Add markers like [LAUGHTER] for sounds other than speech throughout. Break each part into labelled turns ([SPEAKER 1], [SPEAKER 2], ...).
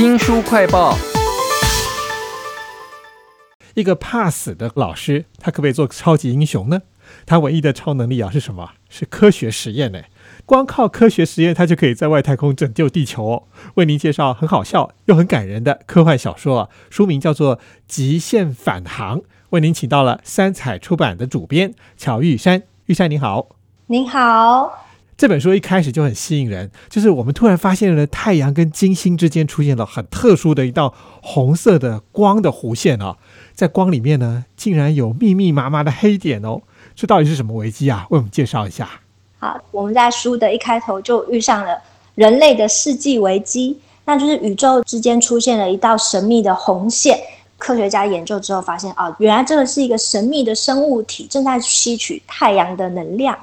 [SPEAKER 1] 新书快报：
[SPEAKER 2] 一个怕死的老师，他可不可以做超级英雄呢？他唯一的超能力啊是什么？是科学实验呢？光靠科学实验，他就可以在外太空拯救地球哦。为您介绍很好笑又很感人的科幻小说啊，书名叫做《极限返航》。为您请到了三彩出版的主编乔玉山，玉山您好，
[SPEAKER 3] 您好。
[SPEAKER 2] 这本书一开始就很吸引人，就是我们突然发现了太阳跟金星之间出现了很特殊的一道红色的光的弧线啊，在光里面呢，竟然有密密麻麻的黑点哦，这到底是什么危机啊？为我们介绍一下。
[SPEAKER 3] 好，我们在书的一开头就遇上了人类的世纪危机，那就是宇宙之间出现了一道神秘的红线。科学家研究之后发现，哦，原来这个是一个神秘的生物体正在吸取太阳的能量。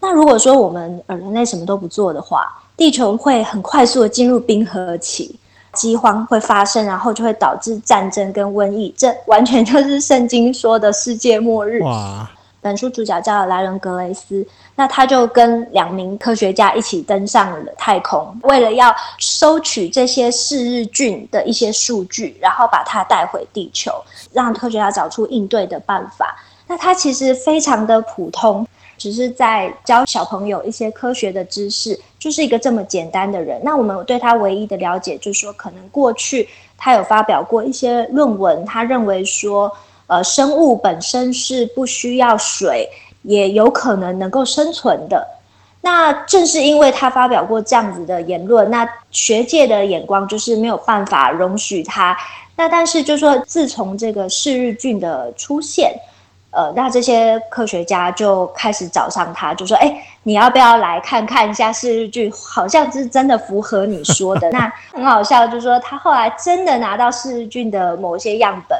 [SPEAKER 3] 那如果说我们呃人类什么都不做的话，地球会很快速的进入冰河期，饥荒会发生，然后就会导致战争跟瘟疫，这完全就是圣经说的世界末日。哇！本书主角叫莱伦格雷斯，那他就跟两名科学家一起登上了太空，为了要收取这些嗜日菌的一些数据，然后把它带回地球，让科学家找出应对的办法。那他其实非常的普通。只是在教小朋友一些科学的知识，就是一个这么简单的人。那我们对他唯一的了解，就是说，可能过去他有发表过一些论文，他认为说，呃，生物本身是不需要水，也有可能能够生存的。那正是因为他发表过这样子的言论，那学界的眼光就是没有办法容许他。那但是就是说，自从这个嗜日菌的出现。呃，那这些科学家就开始找上他，就说：“哎，你要不要来看看一下四日菌？好像是真的符合你说的。[LAUGHS] ”那很好笑，就是说他后来真的拿到四日菌的某些样本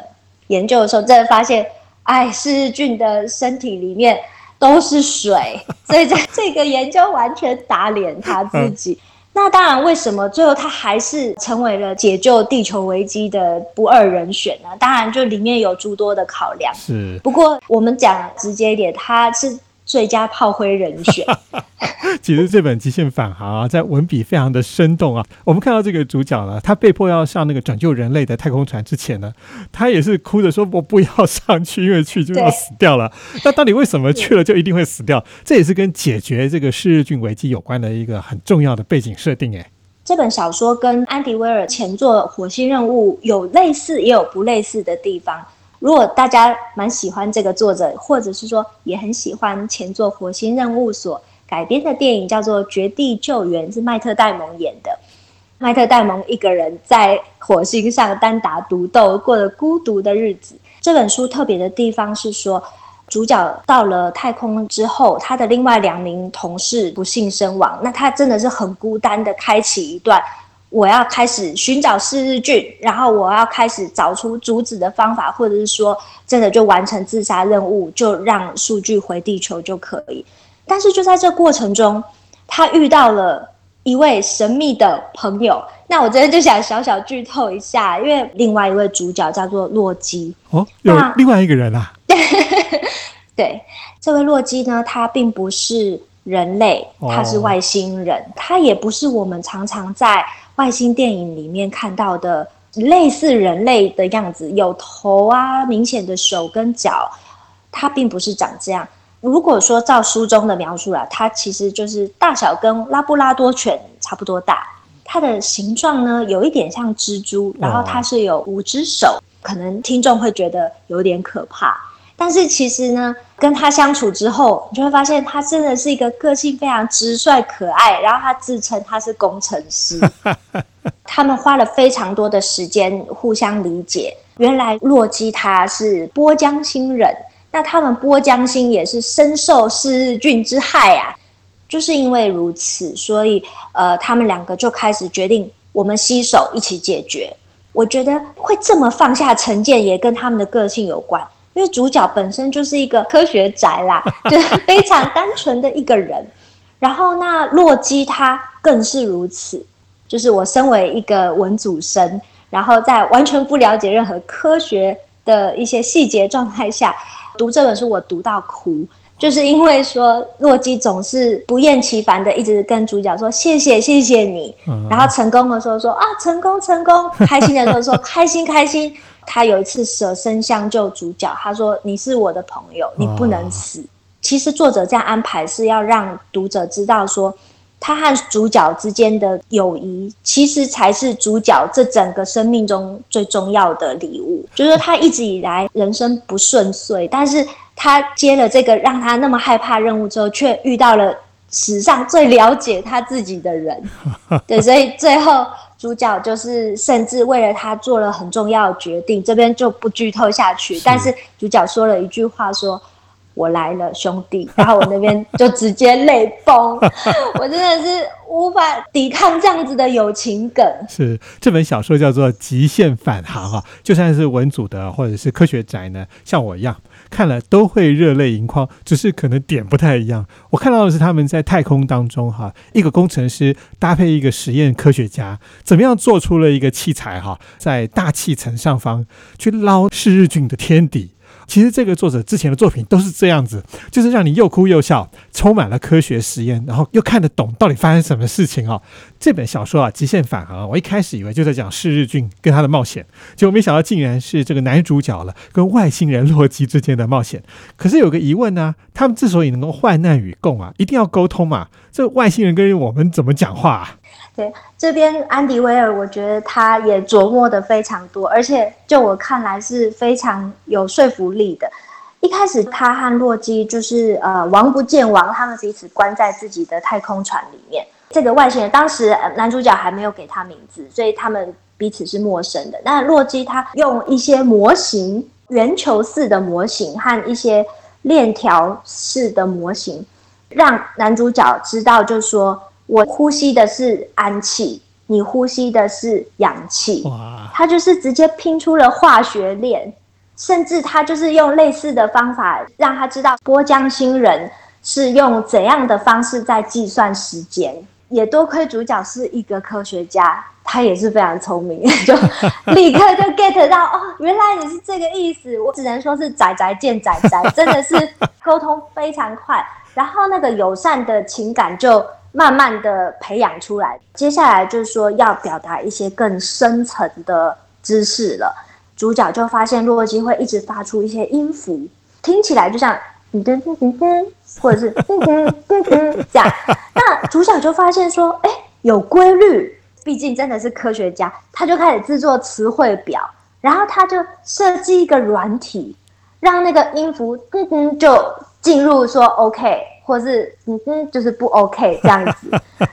[SPEAKER 3] 研究的时候，真的发现，哎，四日菌的身体里面都是水，[LAUGHS] 所以在这个研究完全打脸他自己。[LAUGHS] 那当然，为什么最后他还是成为了解救地球危机的不二人选呢？当然，就里面有诸多的考量。
[SPEAKER 2] 是，
[SPEAKER 3] 不过我们讲直接一点，他是。最佳炮灰人选。[LAUGHS] [LAUGHS]
[SPEAKER 2] 其实这本《极限返航》啊，在文笔非常的生动啊。我们看到这个主角呢，他被迫要上那个拯救人类的太空船之前呢，他也是哭着说：“我不要上去，因为去就要 [LAUGHS] 死掉了。”那到底为什么去了就一定会死掉？这也是跟解决这个嗜日菌危机有关的一个很重要的背景设定。哎，
[SPEAKER 3] 这本小说跟安迪威尔前作《火星任务》有类似，也有不类似的地方。如果大家蛮喜欢这个作者，或者是说也很喜欢前作《火星任务》所改编的电影，叫做《绝地救援》，是麦特戴蒙演的。麦特戴蒙一个人在火星上单打独斗，过了孤独的日子。这本书特别的地方是说，主角到了太空之后，他的另外两名同事不幸身亡，那他真的是很孤单的开启一段。我要开始寻找四日菌，然后我要开始找出阻止的方法，或者是说真的就完成自杀任务，就让数据回地球就可以。但是就在这过程中，他遇到了一位神秘的朋友。那我这边就想小小剧透一下，因为另外一位主角叫做洛基
[SPEAKER 2] 哦，有另外一个人啊。[LAUGHS]
[SPEAKER 3] 对，这位洛基呢，他并不是人类，他是外星人，他也不是我们常常在。外星电影里面看到的类似人类的样子，有头啊，明显的手跟脚，他并不是长这样。如果说照书中的描述啊，它其实就是大小跟拉布拉多犬差不多大。它的形状呢，有一点像蜘蛛，然后它是有五只手，可能听众会觉得有点可怕。但是其实呢，跟他相处之后，你就会发现他真的是一个个性非常直率可爱。然后他自称他是工程师，[LAUGHS] 他们花了非常多的时间互相理解。原来洛基他是波江星人，那他们波江星也是深受嗜日菌之害啊。就是因为如此，所以呃，他们两个就开始决定，我们携手一起解决。我觉得会这么放下成见，也跟他们的个性有关。因为主角本身就是一个科学宅啦，[LAUGHS] 就是非常单纯的一个人。然后那洛基他更是如此，就是我身为一个文组生，然后在完全不了解任何科学的一些细节状态下读这本书，我读到哭。就是因为说洛基总是不厌其烦的一直跟主角说谢谢谢谢你，然后成功的时候说啊成功成功，开心的时候说 [LAUGHS] 开心开心。他有一次舍身相救主角，他说你是我的朋友，你不能死。其实作者这样安排是要让读者知道说。他和主角之间的友谊，其实才是主角这整个生命中最重要的礼物。就是他一直以来人生不顺遂，但是他接了这个让他那么害怕任务之后，却遇到了史上最了解他自己的人。[LAUGHS] 对，所以最后主角就是甚至为了他做了很重要的决定。这边就不剧透下去，但是主角说了一句话说。我来了，兄弟！[LAUGHS] 然后我那边就直接泪崩，[LAUGHS] 我真的是无法抵抗这样子的友情梗。
[SPEAKER 2] 是这本小说叫做《极限返航》啊，就算是文组的或者是科学宅呢，像我一样看了都会热泪盈眶，只是可能点不太一样。我看到的是他们在太空当中哈，一个工程师搭配一个实验科学家，怎么样做出了一个器材哈，在大气层上方去捞嗜日菌的天敌。其实这个作者之前的作品都是这样子，就是让你又哭又笑，充满了科学实验，然后又看得懂到底发生什么事情哦。这本小说啊，《极限返航》，我一开始以为就在讲是日俊跟他的冒险，结果没想到竟然是这个男主角了跟外星人洛基之间的冒险。可是有个疑问呢，他们之所以能够患难与共啊，一定要沟通嘛？这外星人跟我们怎么讲话？啊？
[SPEAKER 3] 对，这边安迪威尔，我觉得他也琢磨的非常多，而且就我看来是非常有说服力的。一开始他和洛基就是呃王不见王，他们彼此关在自己的太空船里面。这个外星人当时男主角还没有给他名字，所以他们彼此是陌生的。那洛基他用一些模型，圆球式的模型和一些链条式的模型，让男主角知道，就是说。我呼吸的是氨气，你呼吸的是氧气。哇！他就是直接拼出了化学链，甚至他就是用类似的方法让他知道波江星人是用怎样的方式在计算时间。也多亏主角是一个科学家，他也是非常聪明，[LAUGHS] 就立刻就 get 到哦，原来你是这个意思。我只能说是仔仔见仔仔，真的是沟通非常快，然后那个友善的情感就。慢慢的培养出来，接下来就是说要表达一些更深层的知识了。主角就发现洛基会一直发出一些音符，听起来就像噔噔噔噔，或者是噔噔噔噔这样。那主角就发现说，哎，有规律，毕竟真的是科学家，他就开始制作词汇表，然后他就设计一个软体，让那个音符噔噔就进入说 OK。或是嗯哼，就是不 OK 这样子。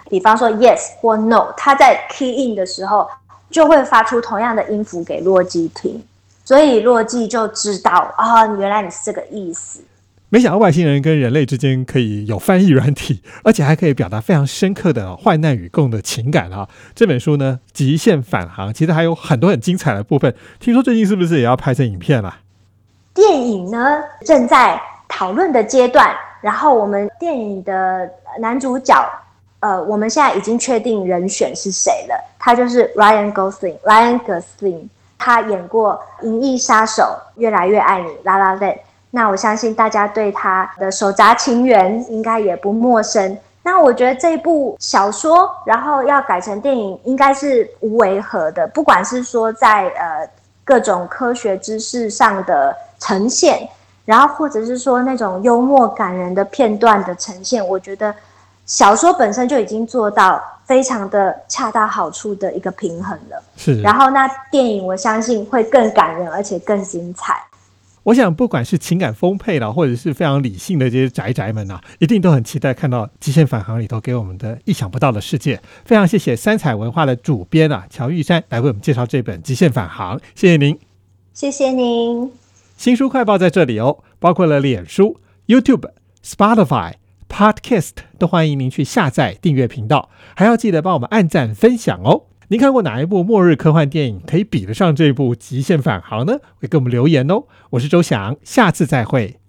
[SPEAKER 3] 比方说 yes 或 no，他在 key in 的时候就会发出同样的音符给洛基听，所以洛基就知道啊，原来你是这个意思。
[SPEAKER 2] 没想到外星人跟人类之间可以有翻译软体，而且还可以表达非常深刻的患难与共的情感啊！这本书呢，《极限返航》其实还有很多很精彩的部分。听说最近是不是也要拍成影片了？
[SPEAKER 3] 电影呢，正在讨论的阶段。然后我们电影的男主角，呃，我们现在已经确定人选是谁了，他就是 Ryan Gosling，Ryan Gosling，他演过《银翼杀手》《越来越爱你》《La La Land》，那我相信大家对他的手札情缘应该也不陌生。那我觉得这部小说，然后要改成电影，应该是无违和的，不管是说在呃各种科学知识上的呈现。然后，或者是说那种幽默感人的片段的呈现，我觉得小说本身就已经做到非常的恰到好处的一个平衡了。
[SPEAKER 2] 是。
[SPEAKER 3] 然后，那电影我相信会更感人，而且更精彩。
[SPEAKER 2] 我想，不管是情感丰沛的，或者是非常理性的这些宅宅们啊，一定都很期待看到《极限返航》里头给我们的意想不到的世界。非常谢谢三彩文化的主编啊，乔玉山来为我们介绍这本《极限返航》，谢谢您，
[SPEAKER 3] 谢谢您。
[SPEAKER 2] 新书快报在这里哦，包括了脸书、YouTube、Spotify、Podcast，都欢迎您去下载订阅频道，还要记得帮我们按赞分享哦。您看过哪一部末日科幻电影可以比得上这部《极限返航》呢？会给我们留言哦。我是周翔，下次再会。